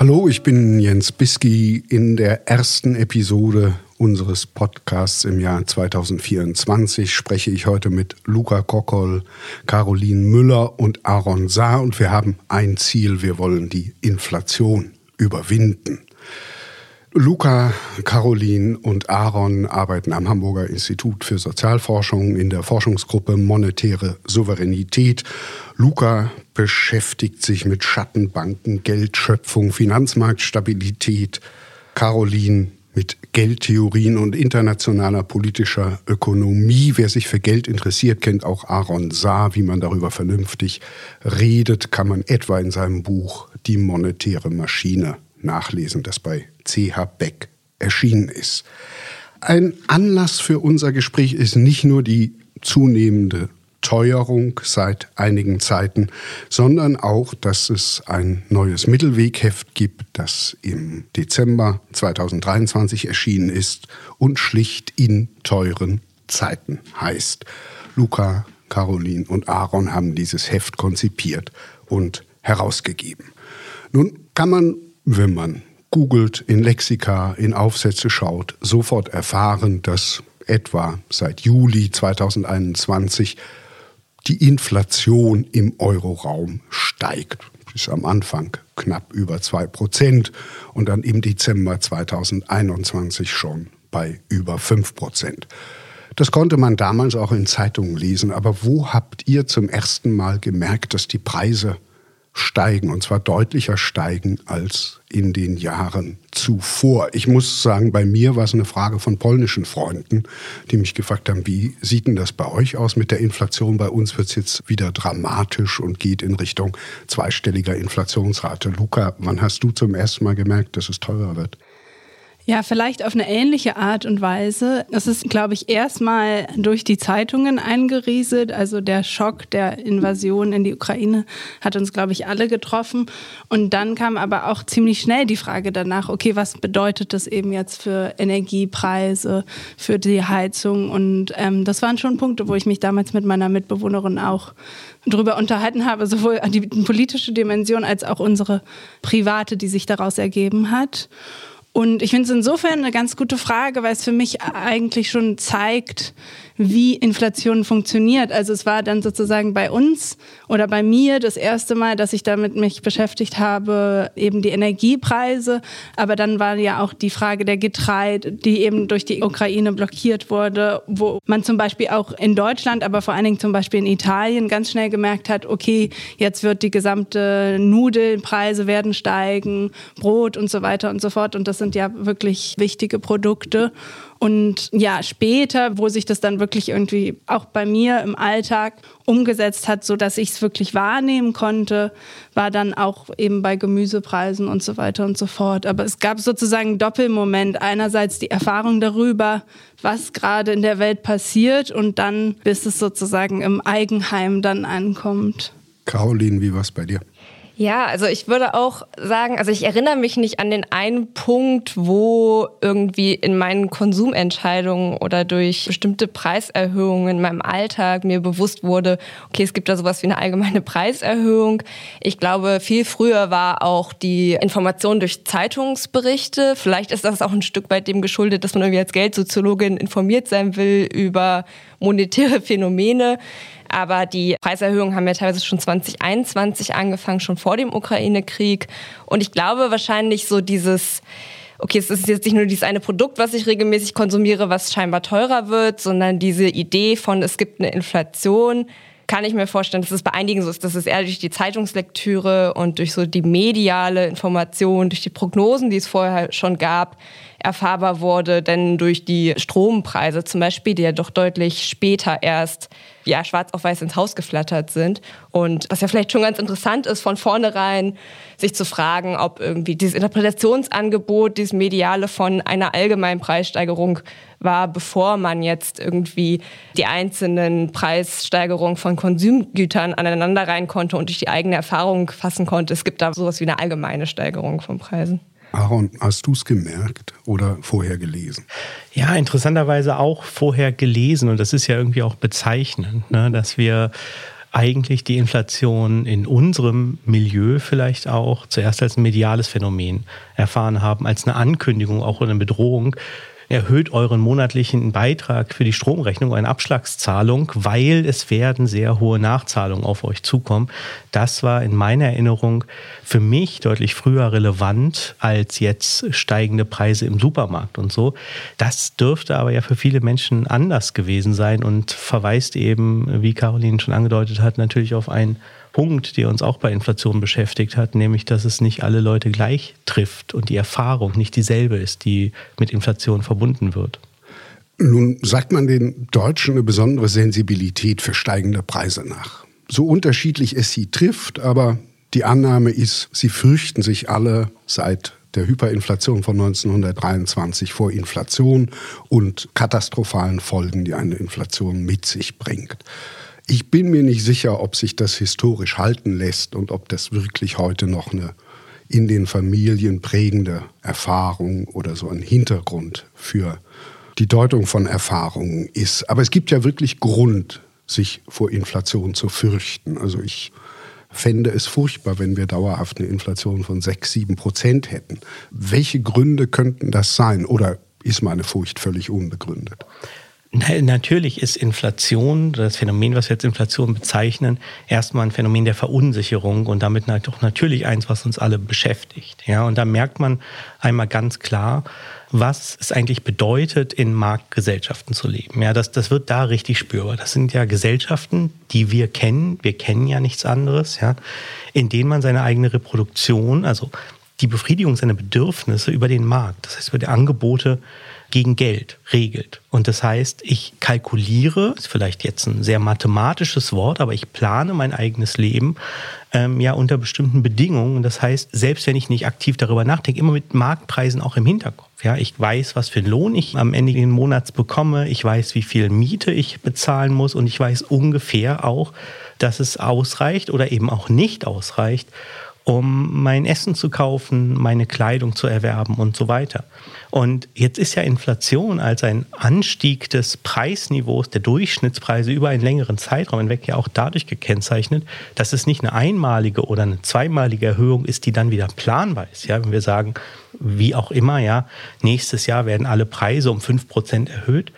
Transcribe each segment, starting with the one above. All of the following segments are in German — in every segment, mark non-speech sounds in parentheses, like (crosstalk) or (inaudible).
Hallo, ich bin Jens Biski in der ersten Episode unseres Podcasts im Jahr 2024 spreche ich heute mit Luca Kokol, Caroline Müller und Aaron Saar und wir haben ein Ziel, wir wollen die Inflation überwinden. Luca, Caroline und Aaron arbeiten am Hamburger Institut für Sozialforschung in der Forschungsgruppe Monetäre Souveränität. Luca beschäftigt sich mit Schattenbanken, Geldschöpfung, Finanzmarktstabilität. Caroline mit Geldtheorien und internationaler politischer Ökonomie. Wer sich für Geld interessiert, kennt auch Aaron Saar. Wie man darüber vernünftig redet, kann man etwa in seinem Buch Die monetäre Maschine nachlesen, das bei C.H. Beck erschienen ist. Ein Anlass für unser Gespräch ist nicht nur die zunehmende Teuerung seit einigen Zeiten, sondern auch, dass es ein neues Mittelwegheft gibt, das im Dezember 2023 erschienen ist und schlicht in teuren Zeiten heißt. Luca, Caroline und Aaron haben dieses Heft konzipiert und herausgegeben. Nun kann man wenn man googelt, in Lexika, in Aufsätze schaut, sofort erfahren, dass etwa seit Juli 2021 die Inflation im Euroraum steigt. Bis am Anfang knapp über 2 Prozent und dann im Dezember 2021 schon bei über 5 Prozent. Das konnte man damals auch in Zeitungen lesen. Aber wo habt ihr zum ersten Mal gemerkt, dass die Preise steigen und zwar deutlicher steigen als in den Jahren zuvor. Ich muss sagen, bei mir war es eine Frage von polnischen Freunden, die mich gefragt haben, wie sieht denn das bei euch aus mit der Inflation? Bei uns wird es jetzt wieder dramatisch und geht in Richtung zweistelliger Inflationsrate. Luca, wann hast du zum ersten Mal gemerkt, dass es teurer wird? Ja, vielleicht auf eine ähnliche Art und Weise. Das ist, glaube ich, erstmal durch die Zeitungen eingerieselt. Also der Schock der Invasion in die Ukraine hat uns, glaube ich, alle getroffen. Und dann kam aber auch ziemlich schnell die Frage danach, okay, was bedeutet das eben jetzt für Energiepreise, für die Heizung? Und ähm, das waren schon Punkte, wo ich mich damals mit meiner Mitbewohnerin auch drüber unterhalten habe, sowohl die politische Dimension als auch unsere private, die sich daraus ergeben hat. Und ich finde es insofern eine ganz gute Frage, weil es für mich eigentlich schon zeigt, wie Inflation funktioniert. Also es war dann sozusagen bei uns oder bei mir das erste Mal, dass ich damit mich beschäftigt habe, eben die Energiepreise. Aber dann war ja auch die Frage der Getreide, die eben durch die Ukraine blockiert wurde, wo man zum Beispiel auch in Deutschland, aber vor allen Dingen zum Beispiel in Italien ganz schnell gemerkt hat, okay, jetzt wird die gesamte Nudelpreise werden steigen, Brot und so weiter und so fort. Und das sind ja wirklich wichtige Produkte. Und ja, später, wo sich das dann wirklich irgendwie auch bei mir im Alltag umgesetzt hat, so dass ich es wirklich wahrnehmen konnte, war dann auch eben bei Gemüsepreisen und so weiter und so fort. Aber es gab sozusagen einen Doppelmoment. Einerseits die Erfahrung darüber, was gerade in der Welt passiert und dann, bis es sozusagen im Eigenheim dann ankommt. Caroline, wie war es bei dir? Ja, also ich würde auch sagen, also ich erinnere mich nicht an den einen Punkt, wo irgendwie in meinen Konsumentscheidungen oder durch bestimmte Preiserhöhungen in meinem Alltag mir bewusst wurde, okay, es gibt da sowas wie eine allgemeine Preiserhöhung. Ich glaube, viel früher war auch die Information durch Zeitungsberichte. Vielleicht ist das auch ein Stück weit dem geschuldet, dass man irgendwie als Geldsoziologin informiert sein will über monetäre Phänomene. Aber die Preiserhöhungen haben ja teilweise schon 2021 angefangen, schon vor dem Ukraine-Krieg. Und ich glaube wahrscheinlich so dieses, okay, es ist jetzt nicht nur dieses eine Produkt, was ich regelmäßig konsumiere, was scheinbar teurer wird, sondern diese Idee von, es gibt eine Inflation, kann ich mir vorstellen, dass es bei einigen so ist, dass es eher durch die Zeitungslektüre und durch so die mediale Information, durch die Prognosen, die es vorher schon gab, erfahrbar wurde, denn durch die Strompreise zum Beispiel, die ja doch deutlich später erst ja, schwarz auf weiß ins Haus geflattert sind. Und was ja vielleicht schon ganz interessant ist, von vornherein sich zu fragen, ob irgendwie dieses Interpretationsangebot, dieses Mediale von einer allgemeinen Preissteigerung war, bevor man jetzt irgendwie die einzelnen Preissteigerungen von Konsumgütern aneinander rein konnte und durch die eigene Erfahrung fassen konnte. Es gibt da sowas wie eine allgemeine Steigerung von Preisen. Aaron, hast du es gemerkt oder vorher gelesen? Ja, interessanterweise auch vorher gelesen. Und das ist ja irgendwie auch bezeichnend, ne? dass wir eigentlich die Inflation in unserem Milieu vielleicht auch zuerst als ein mediales Phänomen erfahren haben, als eine Ankündigung, auch eine Bedrohung erhöht euren monatlichen Beitrag für die Stromrechnung, eine Abschlagszahlung, weil es werden sehr hohe Nachzahlungen auf euch zukommen. Das war in meiner Erinnerung für mich deutlich früher relevant als jetzt steigende Preise im Supermarkt und so. Das dürfte aber ja für viele Menschen anders gewesen sein und verweist eben, wie Caroline schon angedeutet hat, natürlich auf ein Punkt, der uns auch bei Inflation beschäftigt hat, nämlich dass es nicht alle Leute gleich trifft und die Erfahrung nicht dieselbe ist, die mit Inflation verbunden wird. Nun sagt man den Deutschen eine besondere Sensibilität für steigende Preise nach. So unterschiedlich es sie trifft, aber die Annahme ist, sie fürchten sich alle seit der Hyperinflation von 1923 vor Inflation und katastrophalen Folgen, die eine Inflation mit sich bringt. Ich bin mir nicht sicher, ob sich das historisch halten lässt und ob das wirklich heute noch eine in den Familien prägende Erfahrung oder so ein Hintergrund für die Deutung von Erfahrungen ist. Aber es gibt ja wirklich Grund, sich vor Inflation zu fürchten. Also ich fände es furchtbar, wenn wir dauerhaft eine Inflation von 6, 7 Prozent hätten. Welche Gründe könnten das sein? Oder ist meine Furcht völlig unbegründet? Natürlich ist Inflation, das Phänomen, was wir als Inflation bezeichnen, erstmal ein Phänomen der Verunsicherung und damit auch natürlich eins, was uns alle beschäftigt. Ja, und da merkt man einmal ganz klar, was es eigentlich bedeutet, in Marktgesellschaften zu leben. Ja, das, das wird da richtig spürbar. Das sind ja Gesellschaften, die wir kennen. Wir kennen ja nichts anderes, ja, in denen man seine eigene Reproduktion, also die Befriedigung seiner Bedürfnisse über den Markt, das heißt über die Angebote gegen Geld regelt. Und das heißt, ich kalkuliere, ist vielleicht jetzt ein sehr mathematisches Wort, aber ich plane mein eigenes Leben ähm, ja unter bestimmten Bedingungen. Das heißt, selbst wenn ich nicht aktiv darüber nachdenke, immer mit Marktpreisen auch im Hinterkopf. Ja, ich weiß, was für einen Lohn ich am Ende des Monats bekomme. Ich weiß, wie viel Miete ich bezahlen muss und ich weiß ungefähr auch, dass es ausreicht oder eben auch nicht ausreicht, um mein Essen zu kaufen, meine Kleidung zu erwerben und so weiter. Und jetzt ist ja Inflation als ein Anstieg des Preisniveaus der Durchschnittspreise über einen längeren Zeitraum hinweg ja auch dadurch gekennzeichnet, dass es nicht eine einmalige oder eine zweimalige Erhöhung ist, die dann wieder planbar ist. Ja, wenn wir sagen, wie auch immer, ja, nächstes Jahr werden alle Preise um 5% erhöht,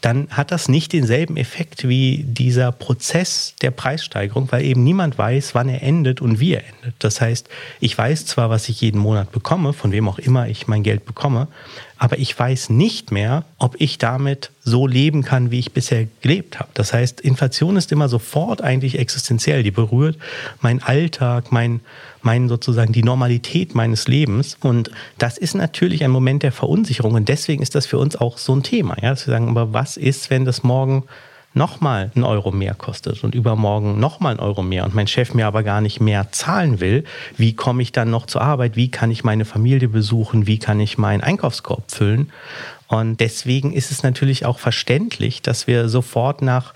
dann hat das nicht denselben Effekt wie dieser Prozess der Preissteigerung, weil eben niemand weiß, wann er endet und wie er endet. Das heißt, ich weiß zwar, was ich jeden Monat bekomme, von wem auch immer ich mein Geld bekomme, aber ich weiß nicht mehr, ob ich damit so leben kann, wie ich bisher gelebt habe. Das heißt, Inflation ist immer sofort eigentlich existenziell. Die berührt meinen Alltag, mein, mein sozusagen die Normalität meines Lebens. Und das ist natürlich ein Moment der Verunsicherung. Und deswegen ist das für uns auch so ein Thema. Ja, dass wir sagen, aber was ist, wenn das morgen nochmal einen Euro mehr kostet und übermorgen nochmal einen Euro mehr und mein Chef mir aber gar nicht mehr zahlen will, wie komme ich dann noch zur Arbeit? Wie kann ich meine Familie besuchen? Wie kann ich meinen Einkaufskorb füllen? Und deswegen ist es natürlich auch verständlich, dass wir sofort nach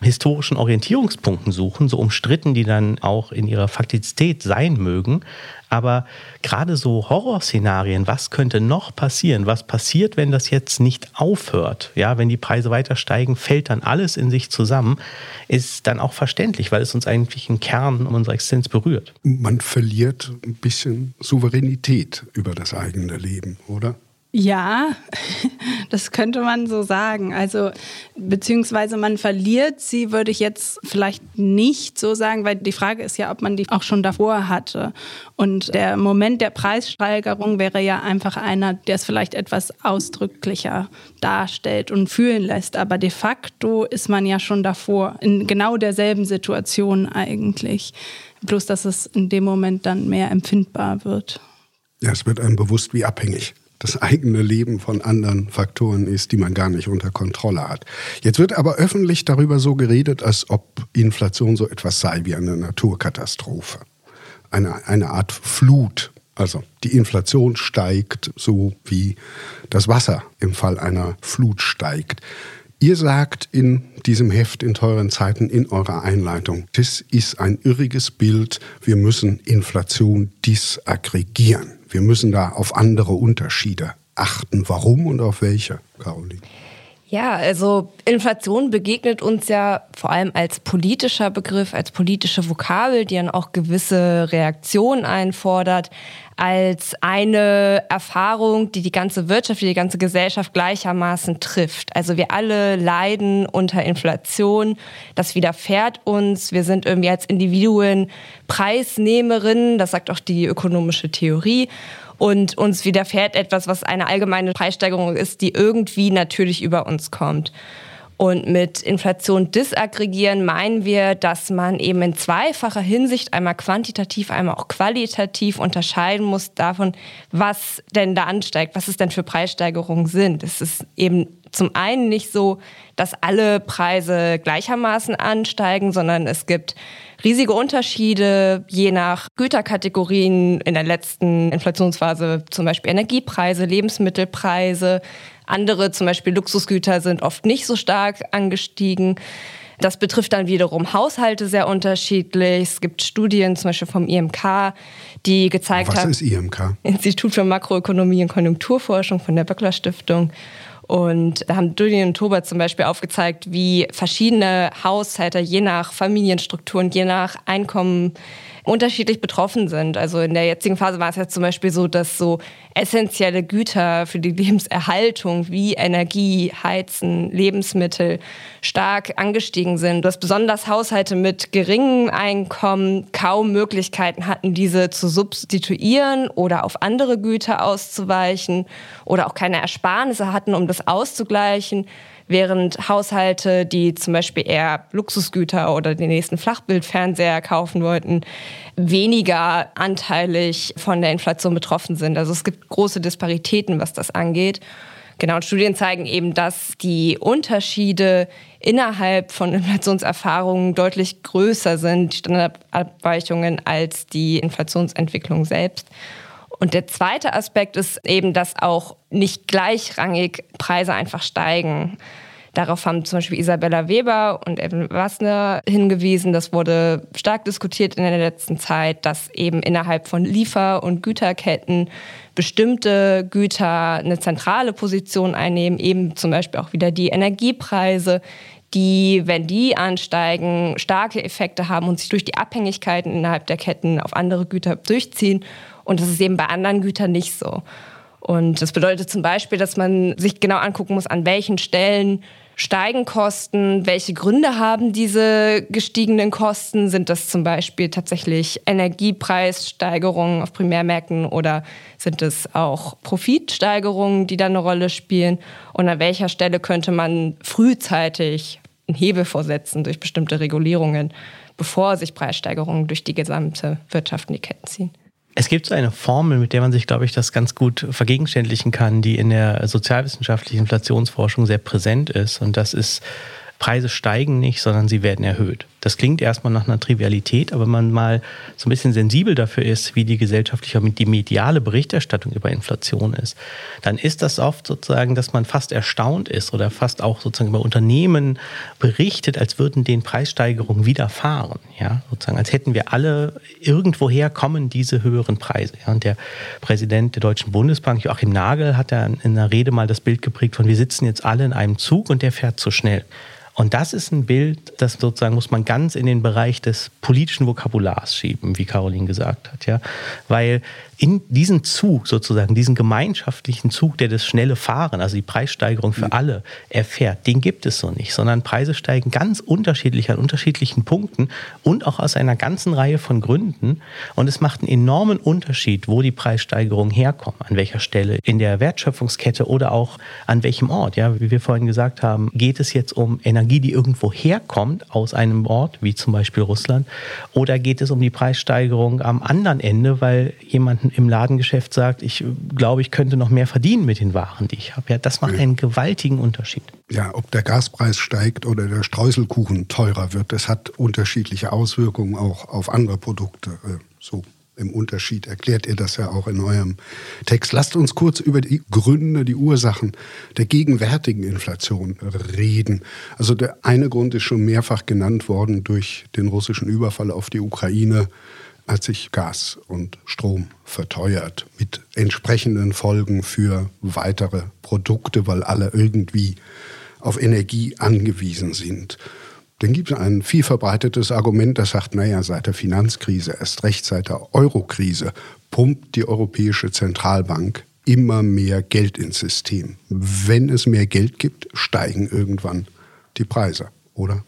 historischen Orientierungspunkten suchen, so umstritten die dann auch in ihrer Faktizität sein mögen. Aber gerade so Horrorszenarien, was könnte noch passieren? Was passiert, wenn das jetzt nicht aufhört? Ja, wenn die Preise weiter steigen, fällt dann alles in sich zusammen, ist dann auch verständlich, weil es uns eigentlich im Kern unserer Existenz berührt. Man verliert ein bisschen Souveränität über das eigene Leben, oder? Ja, (laughs) das könnte man so sagen. Also, beziehungsweise man verliert sie, würde ich jetzt vielleicht nicht so sagen, weil die Frage ist ja, ob man die auch schon davor hatte. Und der Moment der Preissteigerung wäre ja einfach einer, der es vielleicht etwas ausdrücklicher darstellt und fühlen lässt. Aber de facto ist man ja schon davor, in genau derselben Situation eigentlich. Bloß, dass es in dem Moment dann mehr empfindbar wird. Ja, es wird einem bewusst, wie abhängig das eigene Leben von anderen Faktoren ist, die man gar nicht unter Kontrolle hat. Jetzt wird aber öffentlich darüber so geredet, als ob Inflation so etwas sei wie eine Naturkatastrophe. Eine, eine Art Flut. Also die Inflation steigt so wie das Wasser im Fall einer Flut steigt. Ihr sagt in diesem Heft in teuren Zeiten in eurer Einleitung, das ist ein irriges Bild, wir müssen Inflation disaggregieren. Wir müssen da auf andere Unterschiede achten. Warum und auf welche, Caroline? Ja, also Inflation begegnet uns ja vor allem als politischer Begriff, als politische Vokabel, die dann auch gewisse Reaktionen einfordert, als eine Erfahrung, die die ganze Wirtschaft, die ganze Gesellschaft gleichermaßen trifft. Also wir alle leiden unter Inflation, das widerfährt uns, wir sind irgendwie als Individuen Preisnehmerinnen, das sagt auch die ökonomische Theorie und uns widerfährt etwas, was eine allgemeine Preissteigerung ist, die irgendwie natürlich über uns kommt. Und mit Inflation disaggregieren meinen wir, dass man eben in zweifacher Hinsicht einmal quantitativ, einmal auch qualitativ unterscheiden muss davon, was denn da ansteigt, was es denn für Preissteigerungen sind. Es ist eben zum einen nicht so, dass alle Preise gleichermaßen ansteigen, sondern es gibt riesige Unterschiede je nach Güterkategorien in der letzten Inflationsphase, zum Beispiel Energiepreise, Lebensmittelpreise. Andere, zum Beispiel Luxusgüter, sind oft nicht so stark angestiegen. Das betrifft dann wiederum Haushalte sehr unterschiedlich. Es gibt Studien, zum Beispiel vom IMK, die gezeigt haben. Was ist IMK? Institut für Makroökonomie und Konjunkturforschung von der Böckler Stiftung. Und da haben Dulli und Tober zum Beispiel aufgezeigt, wie verschiedene Haushalte je nach Familienstrukturen, je nach Einkommen unterschiedlich betroffen sind. Also in der jetzigen Phase war es jetzt zum Beispiel so, dass so essentielle Güter für die (laughs) Lebenserhaltung wie Energie, Heizen, Lebensmittel stark angestiegen sind. Dass besonders Haushalte mit geringem Einkommen kaum Möglichkeiten hatten, diese zu substituieren oder auf andere Güter auszuweichen oder auch keine Ersparnisse hatten, um das auszugleichen während Haushalte, die zum Beispiel eher Luxusgüter oder den nächsten Flachbildfernseher kaufen wollten, weniger anteilig von der Inflation betroffen sind. Also es gibt große Disparitäten, was das angeht. Genau, und Studien zeigen eben, dass die Unterschiede innerhalb von Inflationserfahrungen deutlich größer sind, Standardabweichungen, als die Inflationsentwicklung selbst. Und der zweite Aspekt ist eben, dass auch nicht gleichrangig Preise einfach steigen. Darauf haben zum Beispiel Isabella Weber und Evan Wassner hingewiesen. Das wurde stark diskutiert in der letzten Zeit, dass eben innerhalb von Liefer- und Güterketten bestimmte Güter eine zentrale Position einnehmen, eben zum Beispiel auch wieder die Energiepreise, die, wenn die ansteigen, starke Effekte haben und sich durch die Abhängigkeiten innerhalb der Ketten auf andere Güter durchziehen und das ist eben bei anderen Gütern nicht so. Und das bedeutet zum Beispiel, dass man sich genau angucken muss, an welchen Stellen steigen Kosten, welche Gründe haben diese gestiegenen Kosten? Sind das zum Beispiel tatsächlich Energiepreissteigerungen auf Primärmärkten oder sind es auch Profitsteigerungen, die da eine Rolle spielen? Und an welcher Stelle könnte man frühzeitig einen Hebel vorsetzen durch bestimmte Regulierungen, bevor sich Preissteigerungen durch die gesamte Wirtschaft in die Ketten ziehen? Es gibt so eine Formel, mit der man sich, glaube ich, das ganz gut vergegenständlichen kann, die in der sozialwissenschaftlichen Inflationsforschung sehr präsent ist. Und das ist, Preise steigen nicht, sondern sie werden erhöht. Das klingt erstmal nach einer Trivialität, aber wenn man mal so ein bisschen sensibel dafür ist, wie die gesellschaftliche, die mediale Berichterstattung über Inflation ist, dann ist das oft sozusagen, dass man fast erstaunt ist oder fast auch sozusagen über Unternehmen berichtet, als würden den Preissteigerungen widerfahren. Ja, sozusagen, als hätten wir alle irgendwoher kommen diese höheren Preise. Ja, und der Präsident der Deutschen Bundesbank, Joachim Nagel, hat ja in einer Rede mal das Bild geprägt von, wir sitzen jetzt alle in einem Zug und der fährt zu schnell. Und das ist ein Bild, das sozusagen muss man ganz in den Bereich des politischen Vokabulars schieben, wie Caroline gesagt hat, ja. Weil in diesen Zug sozusagen, diesen gemeinschaftlichen Zug, der das schnelle Fahren, also die Preissteigerung für mhm. alle erfährt, den gibt es so nicht, sondern Preise steigen ganz unterschiedlich an unterschiedlichen Punkten und auch aus einer ganzen Reihe von Gründen. Und es macht einen enormen Unterschied, wo die Preissteigerungen herkommen, an welcher Stelle in der Wertschöpfungskette oder auch an welchem Ort. Ja, wie wir vorhin gesagt haben, geht es jetzt um Energie, die irgendwo herkommt aus einem Ort, wie zum Beispiel Russland, oder geht es um die Preissteigerung am anderen Ende, weil jemand im Ladengeschäft sagt, ich glaube, ich könnte noch mehr verdienen mit den Waren, die ich habe. Ja, das macht einen gewaltigen Unterschied. Ja, ob der Gaspreis steigt oder der Streuselkuchen teurer wird, das hat unterschiedliche Auswirkungen auch auf andere Produkte. Äh, so im Unterschied erklärt ihr das ja auch in eurem Text. Lasst uns kurz über die Gründe, die Ursachen der gegenwärtigen Inflation reden. Also der eine Grund ist schon mehrfach genannt worden durch den russischen Überfall auf die Ukraine hat sich Gas und Strom verteuert mit entsprechenden Folgen für weitere Produkte, weil alle irgendwie auf Energie angewiesen sind. Dann gibt es ein viel verbreitetes Argument, das sagt, naja, seit der Finanzkrise, erst recht seit der Eurokrise, pumpt die Europäische Zentralbank immer mehr Geld ins System. Wenn es mehr Geld gibt, steigen irgendwann die Preise, oder?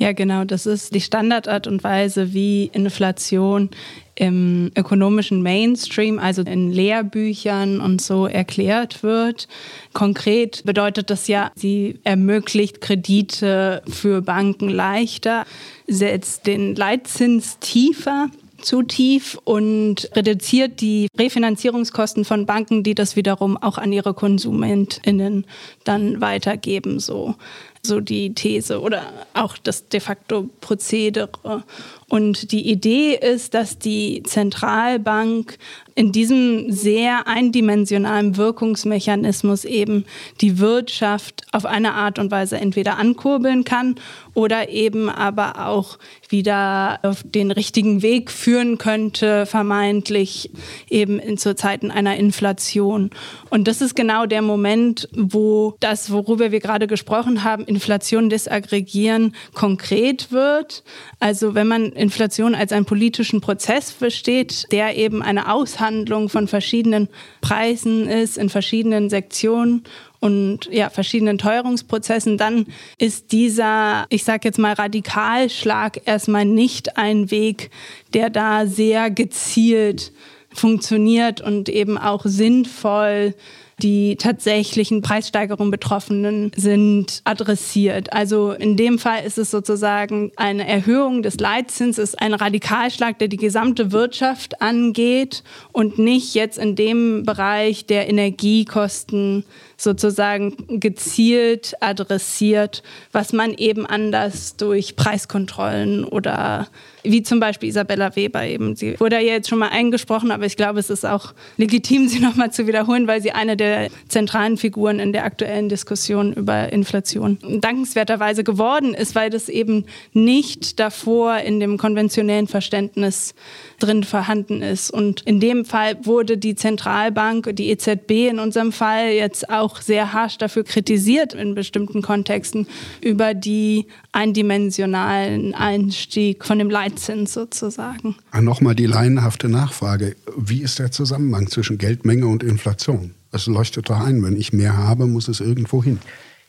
Ja, genau. Das ist die Standardart und Weise, wie Inflation im ökonomischen Mainstream, also in Lehrbüchern und so erklärt wird. Konkret bedeutet das ja, sie ermöglicht Kredite für Banken leichter, setzt den Leitzins tiefer zu tief und reduziert die Refinanzierungskosten von Banken, die das wiederum auch an ihre KonsumentInnen dann weitergeben. So so die These oder auch das de facto Prozedere. Und die Idee ist, dass die Zentralbank in diesem sehr eindimensionalen Wirkungsmechanismus eben die Wirtschaft auf eine Art und Weise entweder ankurbeln kann oder eben aber auch wieder auf den richtigen Weg führen könnte, vermeintlich eben in, zu Zeiten einer Inflation. Und das ist genau der Moment, wo das, worüber wir gerade gesprochen haben, Inflation disaggregieren, konkret wird. Also wenn man Inflation als einen politischen Prozess versteht, der eben eine Aushandlung von verschiedenen Preisen ist in verschiedenen Sektionen und ja, verschiedenen Teuerungsprozessen, dann ist dieser, ich sage jetzt mal, Radikalschlag erstmal nicht ein Weg, der da sehr gezielt funktioniert und eben auch sinnvoll die tatsächlichen Preissteigerungen Betroffenen sind adressiert. Also in dem Fall ist es sozusagen eine Erhöhung des Leitzinses, ein Radikalschlag, der die gesamte Wirtschaft angeht und nicht jetzt in dem Bereich der Energiekosten sozusagen gezielt adressiert, was man eben anders durch Preiskontrollen oder wie zum Beispiel Isabella Weber eben. Sie wurde ja jetzt schon mal eingesprochen, aber ich glaube, es ist auch legitim, (laughs) sie nochmal zu wiederholen, weil sie eine der zentralen Figuren in der aktuellen Diskussion über Inflation dankenswerterweise geworden ist, weil das eben nicht davor in dem konventionellen Verständnis drin vorhanden ist. Und in dem Fall wurde die Zentralbank, die EZB in unserem Fall jetzt auch sehr harsch dafür kritisiert in bestimmten Kontexten über die eindimensionalen Einstieg von dem Leitzins sozusagen. Ah, nochmal die laienhafte Nachfrage. Wie ist der Zusammenhang zwischen Geldmenge und Inflation? Es leuchtet doch ein, wenn ich mehr habe, muss es irgendwo hin.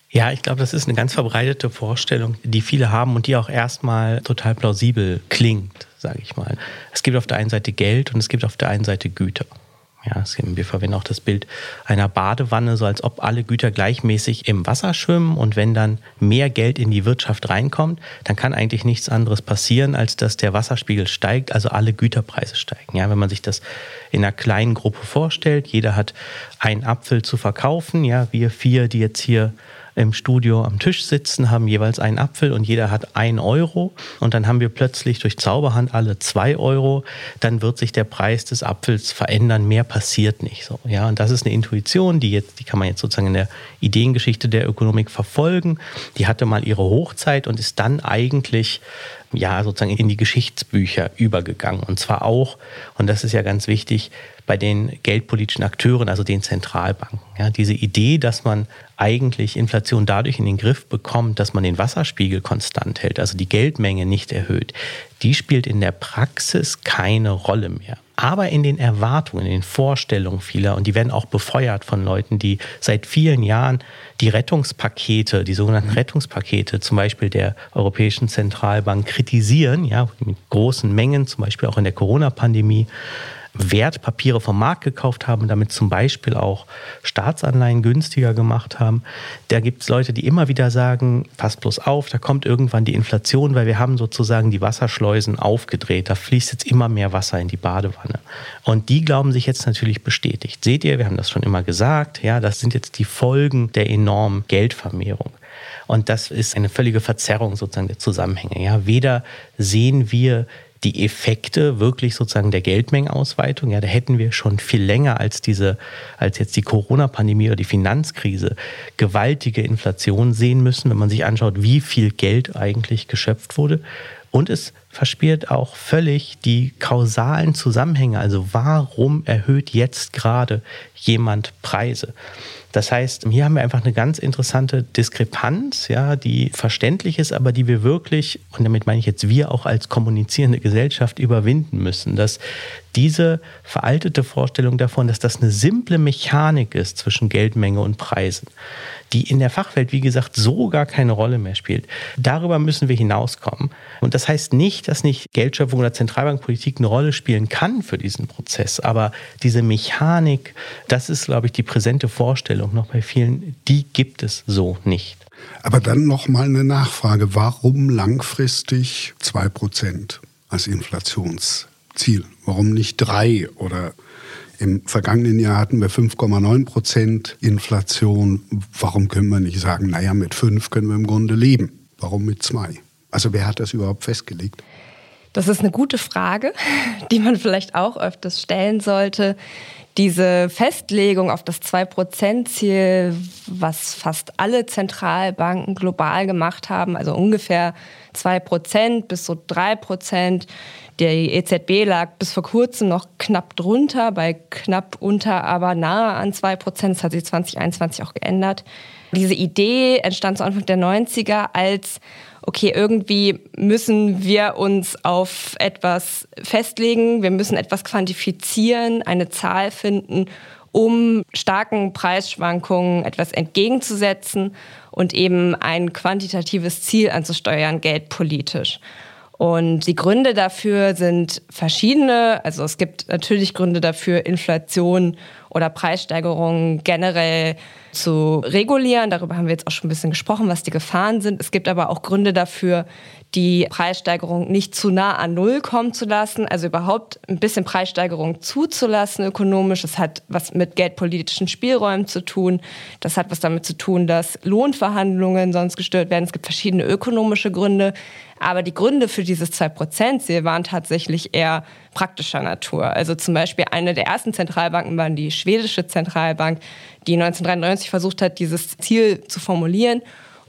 Ja, ich glaube, das ist eine ganz verbreitete Vorstellung, die viele haben und die auch erstmal total plausibel klingt, sage ich mal. Es gibt auf der einen Seite Geld und es gibt auf der einen Seite Güter. Ja, wir verwenden auch das Bild einer Badewanne, so als ob alle Güter gleichmäßig im Wasser schwimmen und wenn dann mehr Geld in die Wirtschaft reinkommt, dann kann eigentlich nichts anderes passieren, als dass der Wasserspiegel steigt, also alle Güterpreise steigen. Ja, wenn man sich das in einer kleinen Gruppe vorstellt, jeder hat einen Apfel zu verkaufen, ja, wir vier, die jetzt hier im Studio am Tisch sitzen, haben jeweils einen Apfel und jeder hat ein Euro. Und dann haben wir plötzlich durch Zauberhand alle zwei Euro. Dann wird sich der Preis des Apfels verändern. Mehr passiert nicht so. Ja, und das ist eine Intuition, die jetzt, die kann man jetzt sozusagen in der Ideengeschichte der Ökonomik verfolgen. Die hatte mal ihre Hochzeit und ist dann eigentlich ja, sozusagen in die Geschichtsbücher übergegangen. Und zwar auch, und das ist ja ganz wichtig, bei den geldpolitischen Akteuren, also den Zentralbanken. Ja, diese Idee, dass man eigentlich Inflation dadurch in den Griff bekommt, dass man den Wasserspiegel konstant hält, also die Geldmenge nicht erhöht, die spielt in der Praxis keine Rolle mehr. Aber in den Erwartungen, in den Vorstellungen vieler, und die werden auch befeuert von Leuten, die seit vielen Jahren die Rettungspakete, die sogenannten Rettungspakete, zum Beispiel der Europäischen Zentralbank kritisieren, ja, mit großen Mengen, zum Beispiel auch in der Corona-Pandemie, Wertpapiere vom Markt gekauft haben, damit zum Beispiel auch Staatsanleihen günstiger gemacht haben. Da gibt es Leute, die immer wieder sagen, passt bloß auf, da kommt irgendwann die Inflation, weil wir haben sozusagen die Wasserschleusen aufgedreht. Da fließt jetzt immer mehr Wasser in die Badewanne. Und die glauben sich jetzt natürlich bestätigt. Seht ihr, wir haben das schon immer gesagt, ja, das sind jetzt die Folgen der enormen Geldvermehrung. Und das ist eine völlige Verzerrung sozusagen der Zusammenhänge. Ja, weder sehen wir die Effekte wirklich sozusagen der Geldmengenausweitung, ja, da hätten wir schon viel länger als diese, als jetzt die Corona-Pandemie oder die Finanzkrise gewaltige Inflation sehen müssen, wenn man sich anschaut, wie viel Geld eigentlich geschöpft wurde. Und es verspielt auch völlig die kausalen Zusammenhänge. Also warum erhöht jetzt gerade jemand Preise? Das heißt, hier haben wir einfach eine ganz interessante Diskrepanz, ja, die verständlich ist, aber die wir wirklich, und damit meine ich jetzt wir auch als kommunizierende Gesellschaft überwinden müssen, dass diese veraltete Vorstellung davon, dass das eine simple Mechanik ist zwischen Geldmenge und Preisen, die in der Fachwelt, wie gesagt, so gar keine Rolle mehr spielt. Darüber müssen wir hinauskommen. Und das heißt nicht, dass nicht Geldschöpfung oder Zentralbankpolitik eine Rolle spielen kann für diesen Prozess. Aber diese Mechanik, das ist, glaube ich, die präsente Vorstellung noch bei vielen, die gibt es so nicht. Aber dann noch mal eine Nachfrage. Warum langfristig 2% als Inflationsziel? Warum nicht 3 oder im vergangenen Jahr hatten wir 5,9 Prozent Inflation. Warum können wir nicht sagen, naja, mit 5 können wir im Grunde leben? Warum mit 2? Also wer hat das überhaupt festgelegt? Das ist eine gute Frage, (laughs) die man vielleicht auch öfters stellen sollte. Diese Festlegung auf das 2-Prozent-Ziel, was fast alle Zentralbanken global gemacht haben, also ungefähr 2 Prozent bis so 3 Prozent, die EZB lag bis vor kurzem noch knapp drunter, bei knapp unter, aber nahe an 2 Prozent. Das hat sich 2021 auch geändert. Diese Idee entstand zu Anfang der 90er als okay, irgendwie müssen wir uns auf etwas festlegen, wir müssen etwas quantifizieren, eine Zahl finden, um starken Preisschwankungen etwas entgegenzusetzen und eben ein quantitatives Ziel anzusteuern, geldpolitisch. Und die Gründe dafür sind verschiedene. Also es gibt natürlich Gründe dafür, Inflation oder Preissteigerungen generell zu regulieren. Darüber haben wir jetzt auch schon ein bisschen gesprochen, was die Gefahren sind. Es gibt aber auch Gründe dafür, die Preissteigerung nicht zu nah an Null kommen zu lassen, also überhaupt ein bisschen Preissteigerung zuzulassen ökonomisch. Das hat was mit geldpolitischen Spielräumen zu tun. Das hat was damit zu tun, dass Lohnverhandlungen sonst gestört werden. Es gibt verschiedene ökonomische Gründe. Aber die Gründe für dieses 2%-Ziel waren tatsächlich eher praktischer Natur. Also zum Beispiel eine der ersten Zentralbanken war die schwedische Zentralbank, die 1993 versucht hat, dieses Ziel zu formulieren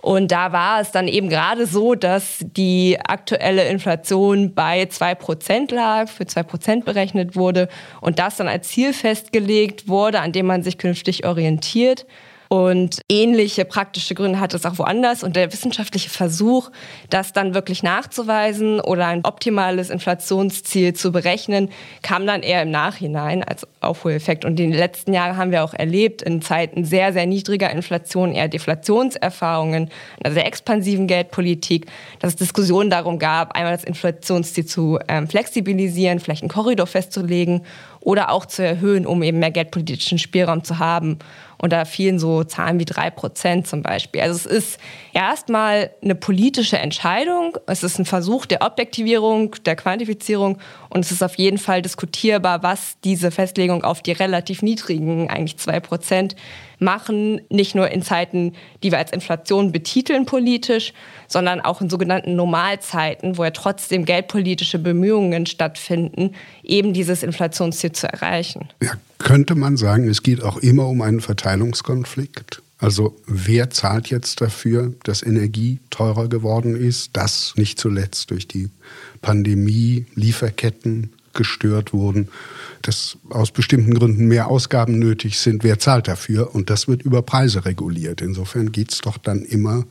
und da war es dann eben gerade so, dass die aktuelle Inflation bei 2% lag, für 2% berechnet wurde und das dann als Ziel festgelegt wurde, an dem man sich künftig orientiert. Und ähnliche praktische Gründe hat es auch woanders. Und der wissenschaftliche Versuch, das dann wirklich nachzuweisen oder ein optimales Inflationsziel zu berechnen, kam dann eher im Nachhinein als Aufholeffekt. Und in den letzten Jahren haben wir auch erlebt, in Zeiten sehr, sehr niedriger Inflation, eher Deflationserfahrungen, einer sehr expansiven Geldpolitik, dass es Diskussionen darum gab, einmal das Inflationsziel zu ähm, flexibilisieren, vielleicht einen Korridor festzulegen oder auch zu erhöhen, um eben mehr geldpolitischen Spielraum zu haben. Und da fielen so Zahlen wie drei Prozent zum Beispiel. Also es ist erstmal eine politische Entscheidung. Es ist ein Versuch der Objektivierung, der Quantifizierung. Und es ist auf jeden Fall diskutierbar, was diese Festlegung auf die relativ niedrigen, eigentlich zwei Prozent, machen, nicht nur in Zeiten, die wir als Inflation betiteln politisch, sondern auch in sogenannten Normalzeiten, wo ja trotzdem geldpolitische Bemühungen stattfinden, eben dieses Inflationsziel zu erreichen. Ja, könnte man sagen, es geht auch immer um einen Verteilungskonflikt. Also wer zahlt jetzt dafür, dass Energie teurer geworden ist? Das nicht zuletzt durch die Pandemie, Lieferketten gestört wurden dass aus bestimmten Gründen mehr Ausgaben nötig sind, wer zahlt dafür? Und das wird über Preise reguliert. Insofern geht es doch dann immer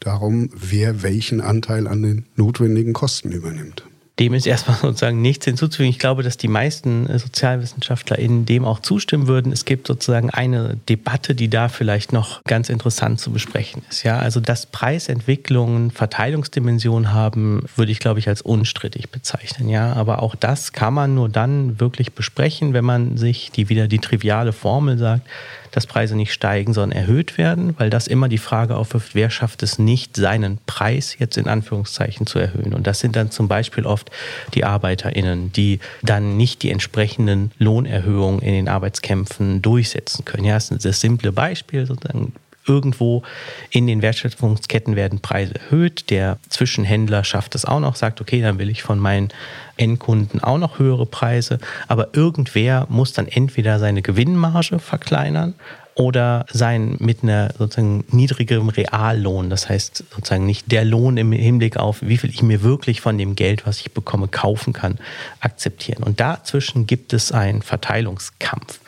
darum, wer welchen Anteil an den notwendigen Kosten übernimmt dem ist erstmal (laughs) sozusagen nichts hinzuzufügen. Ich glaube, dass die meisten äh, SozialwissenschaftlerInnen dem auch zustimmen würden. Es gibt sozusagen eine Debatte, die da vielleicht noch ganz interessant zu besprechen ist. Ja, also dass Preisentwicklungen Verteilungsdimensionen haben, würde ich glaube ich als unstrittig bezeichnen. Ja, aber auch das kann man nur dann wirklich besprechen, wenn man sich die wieder die triviale Formel sagt, dass Preise nicht steigen, sondern erhöht werden, weil das immer die Frage aufwirft, wer schafft es nicht, seinen Preis jetzt in Anführungszeichen zu erhöhen. Und das sind dann zum Beispiel oft die ArbeiterInnen, die dann nicht die entsprechenden Lohnerhöhungen in den Arbeitskämpfen durchsetzen können. Ja, das ist das simple Beispiel sozusagen irgendwo in den Wertschöpfungsketten werden Preise erhöht. Der Zwischenhändler schafft es auch noch, sagt, okay, dann will ich von meinen Endkunden auch noch höhere Preise. Aber irgendwer muss dann entweder seine Gewinnmarge verkleinern oder sein mit einer sozusagen niedrigeren Reallohn. Das heißt sozusagen nicht der Lohn im Hinblick auf, wie viel ich mir wirklich von dem Geld, was ich bekomme, kaufen kann, akzeptieren. Und dazwischen gibt es einen Verteilungskampf.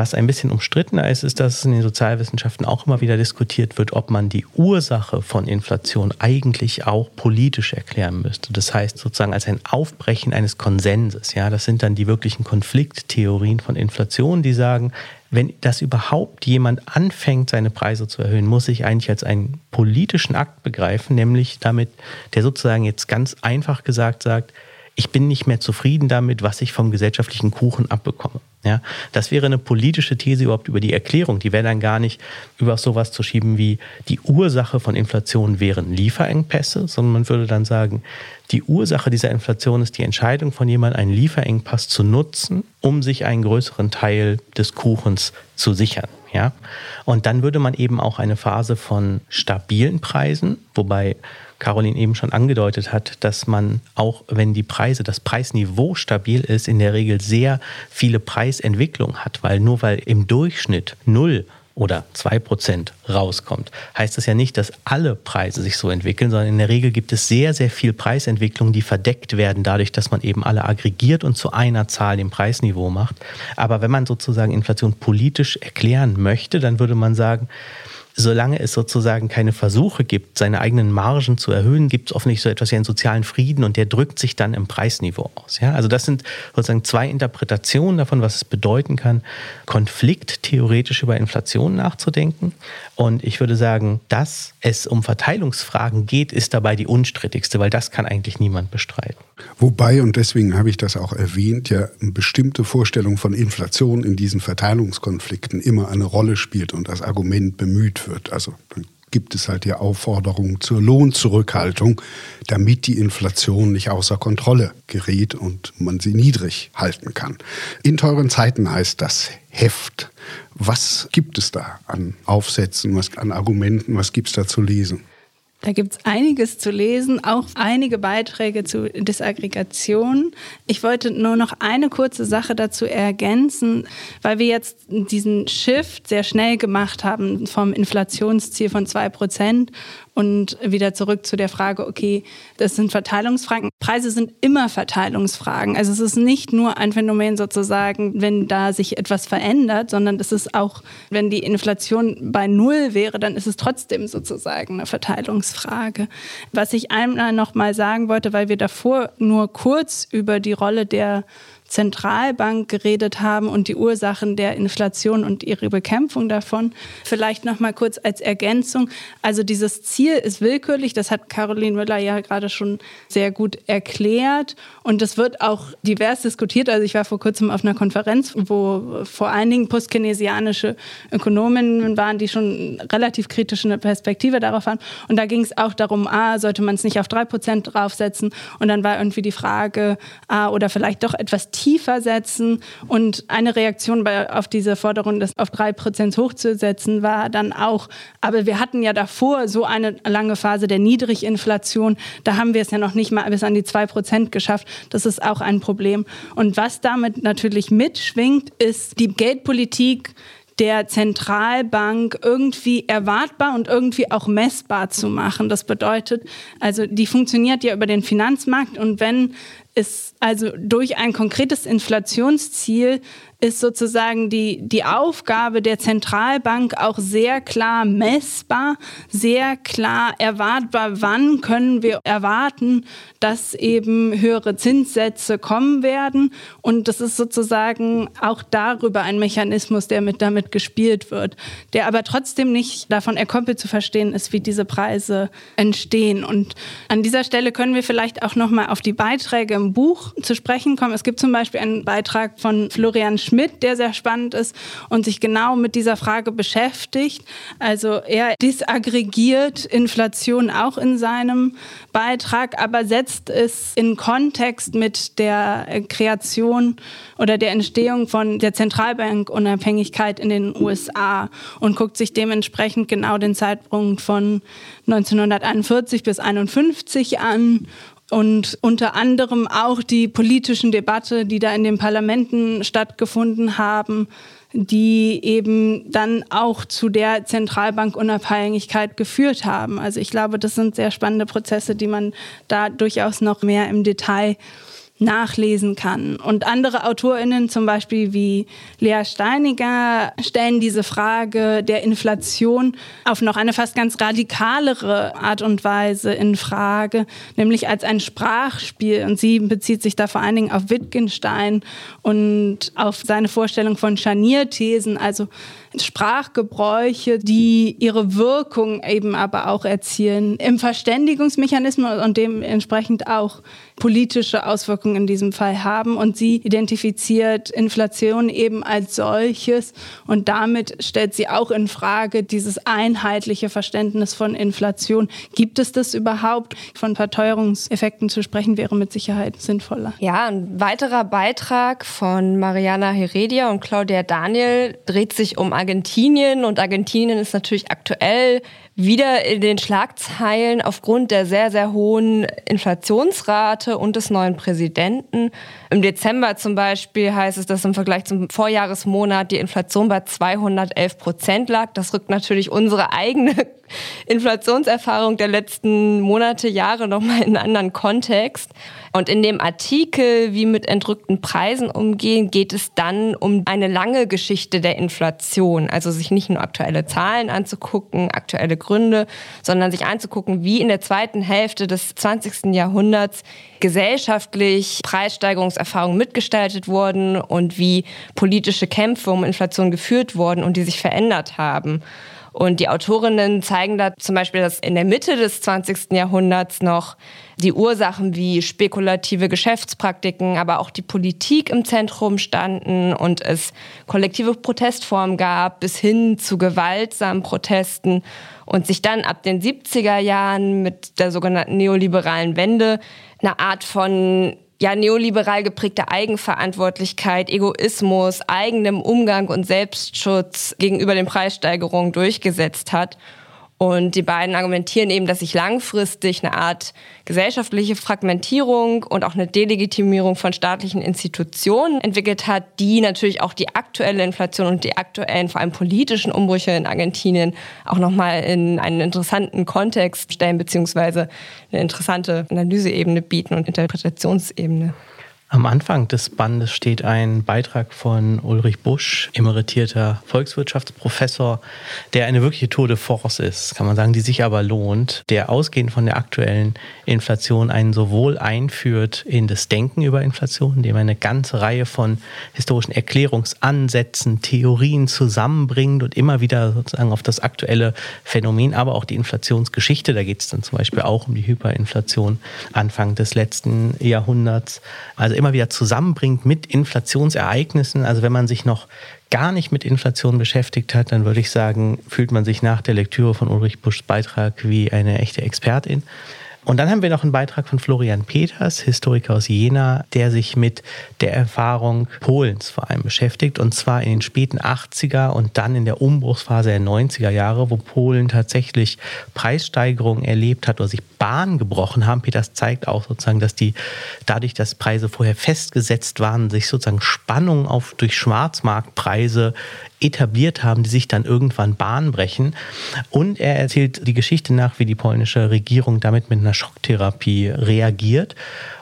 Was ein bisschen umstrittener ist, ist, dass es in den Sozialwissenschaften auch immer wieder diskutiert wird, ob man die Ursache von Inflation eigentlich auch politisch erklären müsste. Das heißt sozusagen als ein Aufbrechen eines Konsenses. Ja, das sind dann die wirklichen Konflikttheorien von Inflation, die sagen, wenn das überhaupt jemand anfängt, seine Preise zu erhöhen, muss ich eigentlich als einen politischen Akt begreifen, nämlich damit, der sozusagen jetzt ganz einfach gesagt sagt, ich bin nicht mehr zufrieden damit, was ich vom gesellschaftlichen Kuchen abbekomme. Ja, das wäre eine politische These überhaupt über die Erklärung. Die wäre dann gar nicht über sowas zu schieben wie die Ursache von Inflation wären Lieferengpässe, sondern man würde dann sagen, die Ursache dieser Inflation ist die Entscheidung von jemandem, einen Lieferengpass zu nutzen, um sich einen größeren Teil des Kuchens zu sichern. Ja? Und dann würde man eben auch eine Phase von stabilen Preisen, wobei Caroline eben schon angedeutet hat, dass man auch, wenn die Preise, das Preisniveau stabil ist, in der Regel sehr viele Preisentwicklungen hat, weil nur weil im Durchschnitt null oder 2% rauskommt, heißt das ja nicht, dass alle Preise sich so entwickeln, sondern in der Regel gibt es sehr, sehr viel Preisentwicklungen, die verdeckt werden, dadurch, dass man eben alle aggregiert und zu einer Zahl dem Preisniveau macht. Aber wenn man sozusagen Inflation politisch erklären möchte, dann würde man sagen, solange es sozusagen keine Versuche gibt, seine eigenen Margen zu erhöhen, gibt es offensichtlich so etwas wie einen sozialen Frieden und der drückt sich dann im Preisniveau aus. Ja? Also das sind sozusagen zwei Interpretationen davon, was es bedeuten kann, Konflikt theoretisch über Inflation nachzudenken. Und ich würde sagen, dass es um Verteilungsfragen geht, ist dabei die unstrittigste, weil das kann eigentlich niemand bestreiten. Wobei, und deswegen habe ich das auch erwähnt, ja eine bestimmte Vorstellung von Inflation in diesen Verteilungskonflikten immer eine Rolle spielt und das Argument bemüht wird. Also dann gibt es halt die Aufforderung zur Lohnzurückhaltung, damit die Inflation nicht außer Kontrolle gerät und man sie niedrig halten kann. In teuren Zeiten heißt das Heft. Was gibt es da an Aufsätzen, was, an Argumenten, was gibt es da zu lesen? Da gibt es einiges zu lesen, auch einige Beiträge zu Disaggregation. Ich wollte nur noch eine kurze Sache dazu ergänzen, weil wir jetzt diesen Shift sehr schnell gemacht haben vom Inflationsziel von zwei Prozent und wieder zurück zu der Frage, okay, das sind Verteilungsfragen. Preise sind immer Verteilungsfragen. Also es ist nicht nur ein Phänomen sozusagen, wenn da sich etwas verändert, sondern es ist auch, wenn die Inflation bei Null wäre, dann ist es trotzdem sozusagen eine Verteilungsfrage. Was ich einmal noch mal sagen wollte, weil wir davor nur kurz über die Rolle der Zentralbank geredet haben und die Ursachen der Inflation und ihre Bekämpfung davon. Vielleicht noch mal kurz als Ergänzung. Also dieses Ziel ist willkürlich, das hat Caroline Müller ja gerade schon sehr gut erklärt und es wird auch divers diskutiert. Also ich war vor kurzem auf einer Konferenz, wo vor allen Dingen postkeynesianische Ökonomen waren, die schon relativ kritisch eine Perspektive darauf haben. Und da ging es auch darum, ah, sollte man es nicht auf drei Prozent draufsetzen? Und dann war irgendwie die Frage, ah, oder vielleicht doch etwas tiefer setzen. Und eine Reaktion bei, auf diese Forderung, das auf drei Prozent hochzusetzen, war dann auch, aber wir hatten ja davor so eine lange Phase der Niedriginflation, da haben wir es ja noch nicht mal bis an die zwei Prozent geschafft. Das ist auch ein Problem. Und was damit natürlich mitschwingt, ist die Geldpolitik der Zentralbank irgendwie erwartbar und irgendwie auch messbar zu machen. Das bedeutet, also die funktioniert ja über den Finanzmarkt und wenn es also durch ein konkretes Inflationsziel ist sozusagen die, die Aufgabe der Zentralbank auch sehr klar messbar, sehr klar erwartbar, wann können wir erwarten, dass eben höhere Zinssätze kommen werden. Und das ist sozusagen auch darüber ein Mechanismus, der mit damit gespielt wird, der aber trotzdem nicht davon erkoppelt zu verstehen ist, wie diese Preise entstehen. Und an dieser Stelle können wir vielleicht auch noch mal auf die Beiträge im Buch zu sprechen kommen. Es gibt zum Beispiel einen Beitrag von Florian Schmidt, der sehr spannend ist und sich genau mit dieser Frage beschäftigt. Also er disaggregiert Inflation auch in seinem Beitrag, aber setzt es in Kontext mit der Kreation oder der Entstehung von der Zentralbankunabhängigkeit in den USA und guckt sich dementsprechend genau den Zeitpunkt von 1941 bis 1951 an und unter anderem auch die politischen Debatte, die da in den Parlamenten stattgefunden haben, die eben dann auch zu der Zentralbankunabhängigkeit geführt haben. Also ich glaube, das sind sehr spannende Prozesse, die man da durchaus noch mehr im Detail nachlesen kann. Und andere AutorInnen, zum Beispiel wie Lea Steiniger, stellen diese Frage der Inflation auf noch eine fast ganz radikalere Art und Weise in Frage, nämlich als ein Sprachspiel. Und sie bezieht sich da vor allen Dingen auf Wittgenstein und auf seine Vorstellung von Scharnierthesen, also Sprachgebräuche, die ihre Wirkung eben aber auch erzielen im Verständigungsmechanismus und dementsprechend auch politische Auswirkungen in diesem Fall haben. Und sie identifiziert Inflation eben als solches und damit stellt sie auch in Frage dieses einheitliche Verständnis von Inflation. Gibt es das überhaupt? Von Verteuerungseffekten zu sprechen wäre mit Sicherheit sinnvoller. Ja, ein weiterer Beitrag von Mariana Heredia und Claudia Daniel dreht sich um Argentinien und Argentinien ist natürlich aktuell wieder in den Schlagzeilen aufgrund der sehr, sehr hohen Inflationsrate und des neuen Präsidenten. Im Dezember zum Beispiel heißt es, dass im Vergleich zum Vorjahresmonat die Inflation bei 211 Prozent lag. Das rückt natürlich unsere eigene (laughs) Inflationserfahrung der letzten Monate, Jahre nochmal in einen anderen Kontext. Und in dem Artikel, wie mit entrückten Preisen umgehen, geht es dann um eine lange Geschichte der Inflation. Also sich nicht nur aktuelle Zahlen anzugucken, aktuelle Gründe, sondern sich anzugucken, wie in der zweiten Hälfte des 20. Jahrhunderts gesellschaftlich Preissteigerungserfahrungen mitgestaltet wurden und wie politische Kämpfe um Inflation geführt wurden und die sich verändert haben. Und die Autorinnen zeigen da zum Beispiel, dass in der Mitte des 20. Jahrhunderts noch die Ursachen wie spekulative Geschäftspraktiken, aber auch die Politik im Zentrum standen und es kollektive Protestformen gab bis hin zu gewaltsamen Protesten und sich dann ab den 70er Jahren mit der sogenannten neoliberalen Wende eine Art von ja, neoliberal geprägte Eigenverantwortlichkeit, Egoismus, eigenem Umgang und Selbstschutz gegenüber den Preissteigerungen durchgesetzt hat. Und die beiden argumentieren eben, dass sich langfristig eine Art gesellschaftliche Fragmentierung und auch eine Delegitimierung von staatlichen Institutionen entwickelt hat, die natürlich auch die aktuelle Inflation und die aktuellen, vor allem politischen Umbrüche in Argentinien auch nochmal in einen interessanten Kontext stellen, beziehungsweise eine interessante Analyseebene bieten und Interpretationsebene. Am Anfang des Bandes steht ein Beitrag von Ulrich Busch, emeritierter Volkswirtschaftsprofessor, der eine wirkliche Tour de Force ist, kann man sagen, die sich aber lohnt, der ausgehend von der aktuellen Inflation einen sowohl einführt in das Denken über Inflation, indem er eine ganze Reihe von historischen Erklärungsansätzen, Theorien zusammenbringt und immer wieder sozusagen auf das aktuelle Phänomen, aber auch die Inflationsgeschichte, da geht es dann zum Beispiel auch um die Hyperinflation Anfang des letzten Jahrhunderts, also immer wieder zusammenbringt mit Inflationsereignissen. Also wenn man sich noch gar nicht mit Inflation beschäftigt hat, dann würde ich sagen, fühlt man sich nach der Lektüre von Ulrich Buschs Beitrag wie eine echte Expertin. Und dann haben wir noch einen Beitrag von Florian Peters, Historiker aus Jena, der sich mit der Erfahrung Polens vor allem beschäftigt. Und zwar in den späten 80er und dann in der Umbruchsphase der 90er Jahre, wo Polen tatsächlich Preissteigerungen erlebt hat oder sich Bahn gebrochen haben. Peters zeigt auch sozusagen, dass die dadurch, dass Preise vorher festgesetzt waren, sich sozusagen Spannungen auf durch Schwarzmarktpreise etabliert haben, die sich dann irgendwann Bahn brechen. Und er erzählt die Geschichte nach, wie die polnische Regierung damit mit einer Schocktherapie reagiert.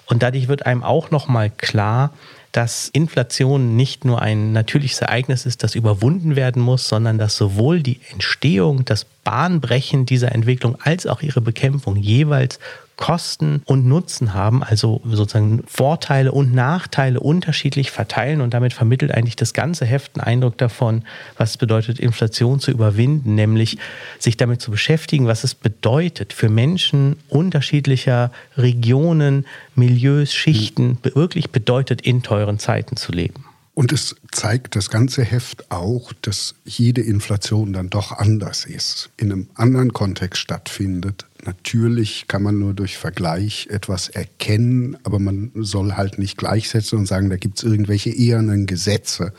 Und dadurch wird einem auch nochmal klar, dass Inflation nicht nur ein natürliches Ereignis ist, das überwunden werden muss, sondern dass sowohl die Entstehung, das Bahnbrechen dieser Entwicklung als auch ihre Bekämpfung jeweils Kosten und Nutzen haben, also sozusagen Vorteile und Nachteile unterschiedlich verteilen und damit vermittelt eigentlich das ganze Heft einen Eindruck davon, was es bedeutet, Inflation zu überwinden, nämlich sich damit zu beschäftigen, was es bedeutet für Menschen unterschiedlicher Regionen, Milieus, Schichten, wirklich bedeutet, in teuren Zeiten zu leben. Und es zeigt das ganze Heft auch, dass jede Inflation dann doch anders ist, in einem anderen Kontext stattfindet. Natürlich kann man nur durch Vergleich etwas erkennen, aber man soll halt nicht gleichsetzen und sagen, da gibt es irgendwelche ehernen Gesetze,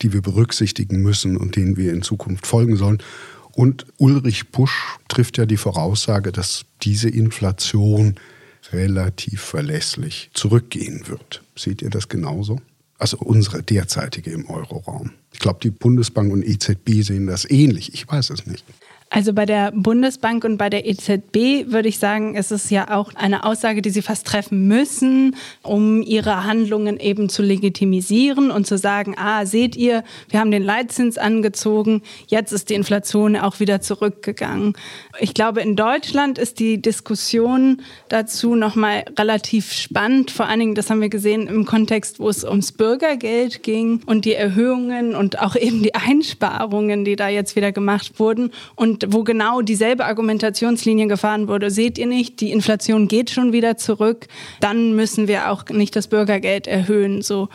die wir berücksichtigen müssen und denen wir in Zukunft folgen sollen. Und Ulrich Busch trifft ja die Voraussage, dass diese Inflation relativ verlässlich zurückgehen wird. Seht ihr das genauso? Also unsere derzeitige im Euroraum. Ich glaube, die Bundesbank und EZB sehen das ähnlich. Ich weiß es nicht. Also bei der Bundesbank und bei der EZB würde ich sagen, ist es ja auch eine Aussage, die sie fast treffen müssen, um ihre Handlungen eben zu legitimisieren und zu sagen, ah, seht ihr, wir haben den Leitzins angezogen, jetzt ist die Inflation auch wieder zurückgegangen. Ich glaube, in Deutschland ist die Diskussion dazu nochmal relativ spannend. Vor allen Dingen, das haben wir gesehen im Kontext, wo es ums Bürgergeld ging und die Erhöhungen und auch eben die Einsparungen, die da jetzt wieder gemacht wurden. Und wo genau dieselbe Argumentationslinie gefahren wurde. Seht ihr nicht, die Inflation geht schon wieder zurück, dann müssen wir auch nicht das Bürgergeld erhöhen. So.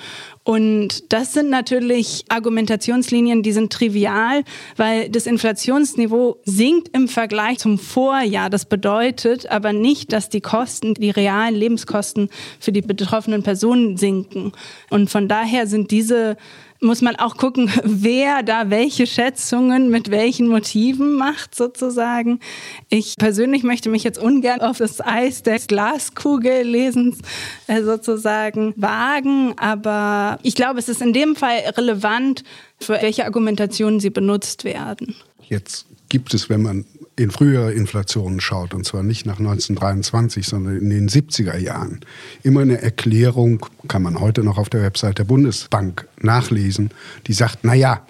Und das sind natürlich Argumentationslinien, die sind trivial, weil das Inflationsniveau sinkt im Vergleich zum Vorjahr. Das bedeutet aber nicht, dass die Kosten, die realen Lebenskosten für die betroffenen Personen sinken. Und von daher sind diese muss man auch gucken, (laughs) wer da welche Schätzungen mit welchen Motiven macht, sozusagen. Ich persönlich möchte mich jetzt ungern auf das Eis der Glaskugellesens äh, sozusagen wagen, aber ich glaube, es ist in dem Fall relevant, für welche Argumentationen sie benutzt werden. Jetzt gibt es, wenn man in frühere Inflationen schaut, und zwar nicht nach 1923, sondern in den 70er Jahren, immer eine Erklärung, kann man heute noch auf der Website der Bundesbank nachlesen, die sagt, na ja,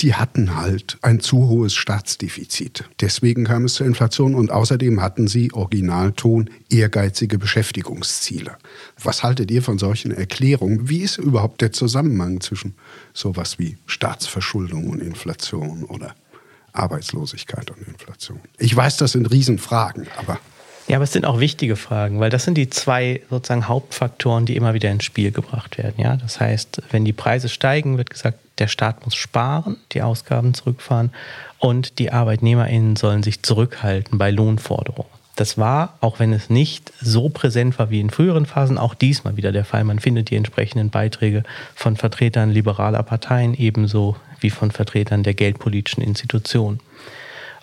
die hatten halt ein zu hohes Staatsdefizit. Deswegen kam es zur Inflation und außerdem hatten sie, Originalton, ehrgeizige Beschäftigungsziele. Was haltet ihr von solchen Erklärungen? Wie ist überhaupt der Zusammenhang zwischen sowas wie Staatsverschuldung und Inflation oder Arbeitslosigkeit und Inflation? Ich weiß, das sind Riesenfragen, aber. Ja, aber es sind auch wichtige Fragen, weil das sind die zwei sozusagen Hauptfaktoren, die immer wieder ins Spiel gebracht werden. Ja, das heißt, wenn die Preise steigen, wird gesagt, der Staat muss sparen, die Ausgaben zurückfahren und die ArbeitnehmerInnen sollen sich zurückhalten bei Lohnforderungen. Das war, auch wenn es nicht so präsent war wie in früheren Phasen, auch diesmal wieder der Fall. Man findet die entsprechenden Beiträge von Vertretern liberaler Parteien ebenso wie von Vertretern der geldpolitischen Institutionen.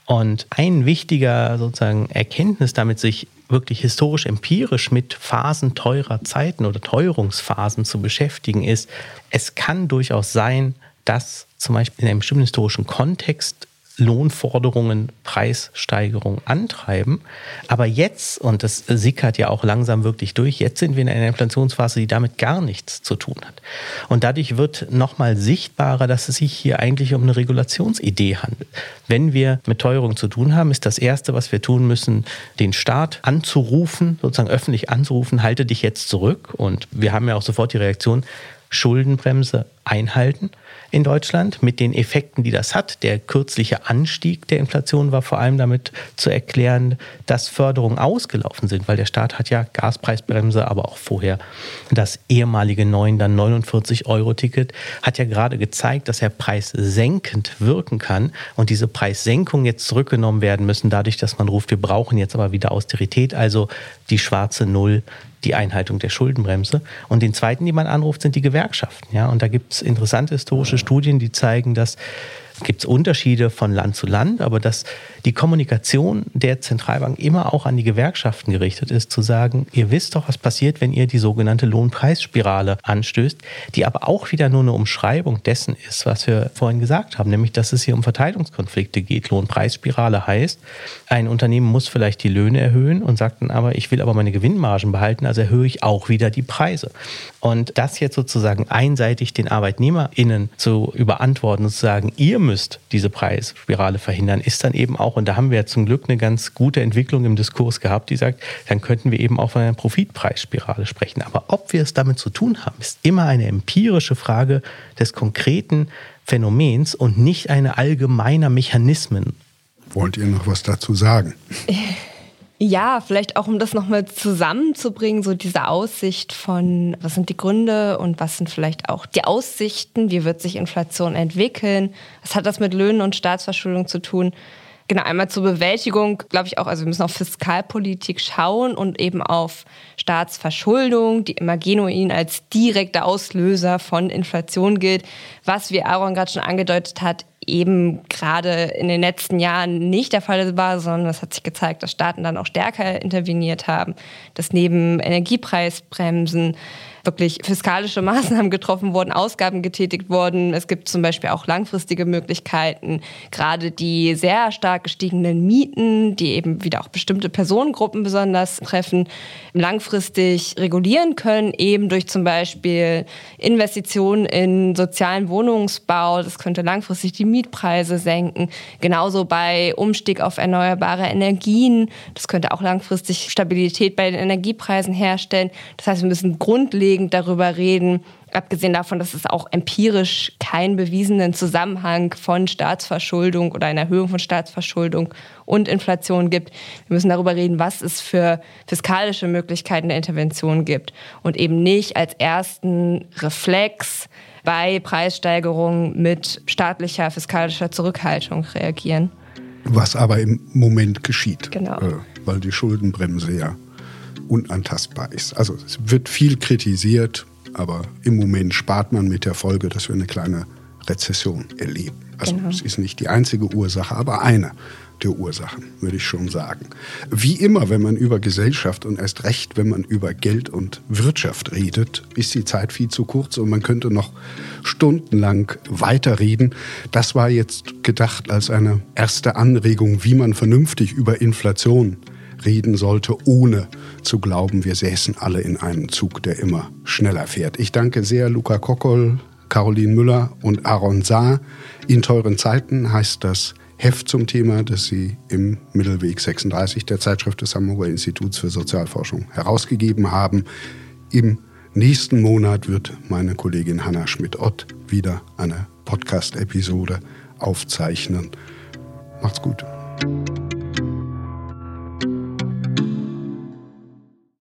Und ein wichtiger sozusagen Erkenntnis, damit sich wirklich historisch empirisch mit Phasen teurer Zeiten oder Teuerungsphasen zu beschäftigen, ist, es kann durchaus sein, dass zum Beispiel in einem bestimmten historischen Kontext Lohnforderungen, Preissteigerungen antreiben. Aber jetzt, und das sickert ja auch langsam wirklich durch, jetzt sind wir in einer Inflationsphase, die damit gar nichts zu tun hat. Und dadurch wird nochmal sichtbarer, dass es sich hier eigentlich um eine Regulationsidee handelt. Wenn wir mit Teuerung zu tun haben, ist das Erste, was wir tun müssen, den Staat anzurufen, sozusagen öffentlich anzurufen, halte dich jetzt zurück. Und wir haben ja auch sofort die Reaktion, Schuldenbremse einhalten in Deutschland mit den Effekten, die das hat. Der kürzliche Anstieg der Inflation war vor allem damit zu erklären, dass Förderungen ausgelaufen sind, weil der Staat hat ja Gaspreisbremse, aber auch vorher das ehemalige 9, dann 49 Euro Ticket, hat ja gerade gezeigt, dass er preissenkend wirken kann und diese Preissenkungen jetzt zurückgenommen werden müssen, dadurch, dass man ruft, wir brauchen jetzt aber wieder Austerität, also die schwarze Null die Einhaltung der Schuldenbremse. Und den zweiten, den man anruft, sind die Gewerkschaften. Ja? Und da gibt es interessante historische Studien, die zeigen, dass gibt es Unterschiede von Land zu Land, aber dass die Kommunikation der Zentralbank immer auch an die Gewerkschaften gerichtet ist, zu sagen, ihr wisst doch, was passiert, wenn ihr die sogenannte Lohnpreisspirale anstößt, die aber auch wieder nur eine Umschreibung dessen ist, was wir vorhin gesagt haben, nämlich dass es hier um Verteilungskonflikte geht. Lohnpreisspirale heißt, ein Unternehmen muss vielleicht die Löhne erhöhen und sagt dann aber, ich will aber meine Gewinnmargen behalten, also erhöhe ich auch wieder die Preise. Und das jetzt sozusagen einseitig den ArbeitnehmerInnen zu überantworten und zu sagen, ihr müsst diese Preisspirale verhindern, ist dann eben auch, und da haben wir ja zum Glück eine ganz gute Entwicklung im Diskurs gehabt, die sagt, dann könnten wir eben auch von einer Profitpreisspirale sprechen. Aber ob wir es damit zu tun haben, ist immer eine empirische Frage des konkreten Phänomens und nicht eine allgemeiner Mechanismen. Wollt ihr noch was dazu sagen? (laughs) Ja, vielleicht auch, um das nochmal zusammenzubringen, so diese Aussicht von, was sind die Gründe und was sind vielleicht auch die Aussichten, wie wird sich Inflation entwickeln, was hat das mit Löhnen und Staatsverschuldung zu tun. Genau, einmal zur Bewältigung, glaube ich auch, also wir müssen auf Fiskalpolitik schauen und eben auf Staatsverschuldung, die immer genuin als direkter Auslöser von Inflation gilt, was, wie Aaron gerade schon angedeutet hat, eben gerade in den letzten Jahren nicht der Fall war, sondern es hat sich gezeigt, dass Staaten dann auch stärker interveniert haben, dass neben Energiepreisbremsen wirklich fiskalische Maßnahmen getroffen worden, Ausgaben getätigt worden. Es gibt zum Beispiel auch langfristige Möglichkeiten, gerade die sehr stark gestiegenen Mieten, die eben wieder auch bestimmte Personengruppen besonders treffen, langfristig regulieren können, eben durch zum Beispiel Investitionen in sozialen Wohnungsbau. Das könnte langfristig die Mietpreise senken. Genauso bei Umstieg auf erneuerbare Energien. Das könnte auch langfristig Stabilität bei den Energiepreisen herstellen. Das heißt, wir müssen grundlegend darüber reden, abgesehen davon, dass es auch empirisch keinen bewiesenen Zusammenhang von Staatsverschuldung oder einer Erhöhung von Staatsverschuldung und Inflation gibt. Wir müssen darüber reden, was es für fiskalische Möglichkeiten der Intervention gibt und eben nicht als ersten Reflex bei Preissteigerungen mit staatlicher fiskalischer Zurückhaltung reagieren. Was aber im Moment geschieht, genau. äh, weil die Schuldenbremse ja unantastbar ist. Also es wird viel kritisiert, aber im Moment spart man mit der Folge, dass wir eine kleine Rezession erleben. Also genau. es ist nicht die einzige Ursache, aber eine der Ursachen, würde ich schon sagen. Wie immer, wenn man über Gesellschaft und erst recht, wenn man über Geld und Wirtschaft redet, ist die Zeit viel zu kurz und man könnte noch stundenlang weiterreden. Das war jetzt gedacht als eine erste Anregung, wie man vernünftig über Inflation reden sollte, ohne zu glauben, wir säßen alle in einem Zug, der immer schneller fährt. Ich danke sehr Luca Kockol, Caroline Müller und Aaron Saar. In teuren Zeiten heißt das Heft zum Thema, das Sie im Mittelweg 36 der Zeitschrift des Hamburger Instituts für Sozialforschung herausgegeben haben. Im nächsten Monat wird meine Kollegin Hanna Schmidt-Ott wieder eine Podcast-Episode aufzeichnen. Macht's gut.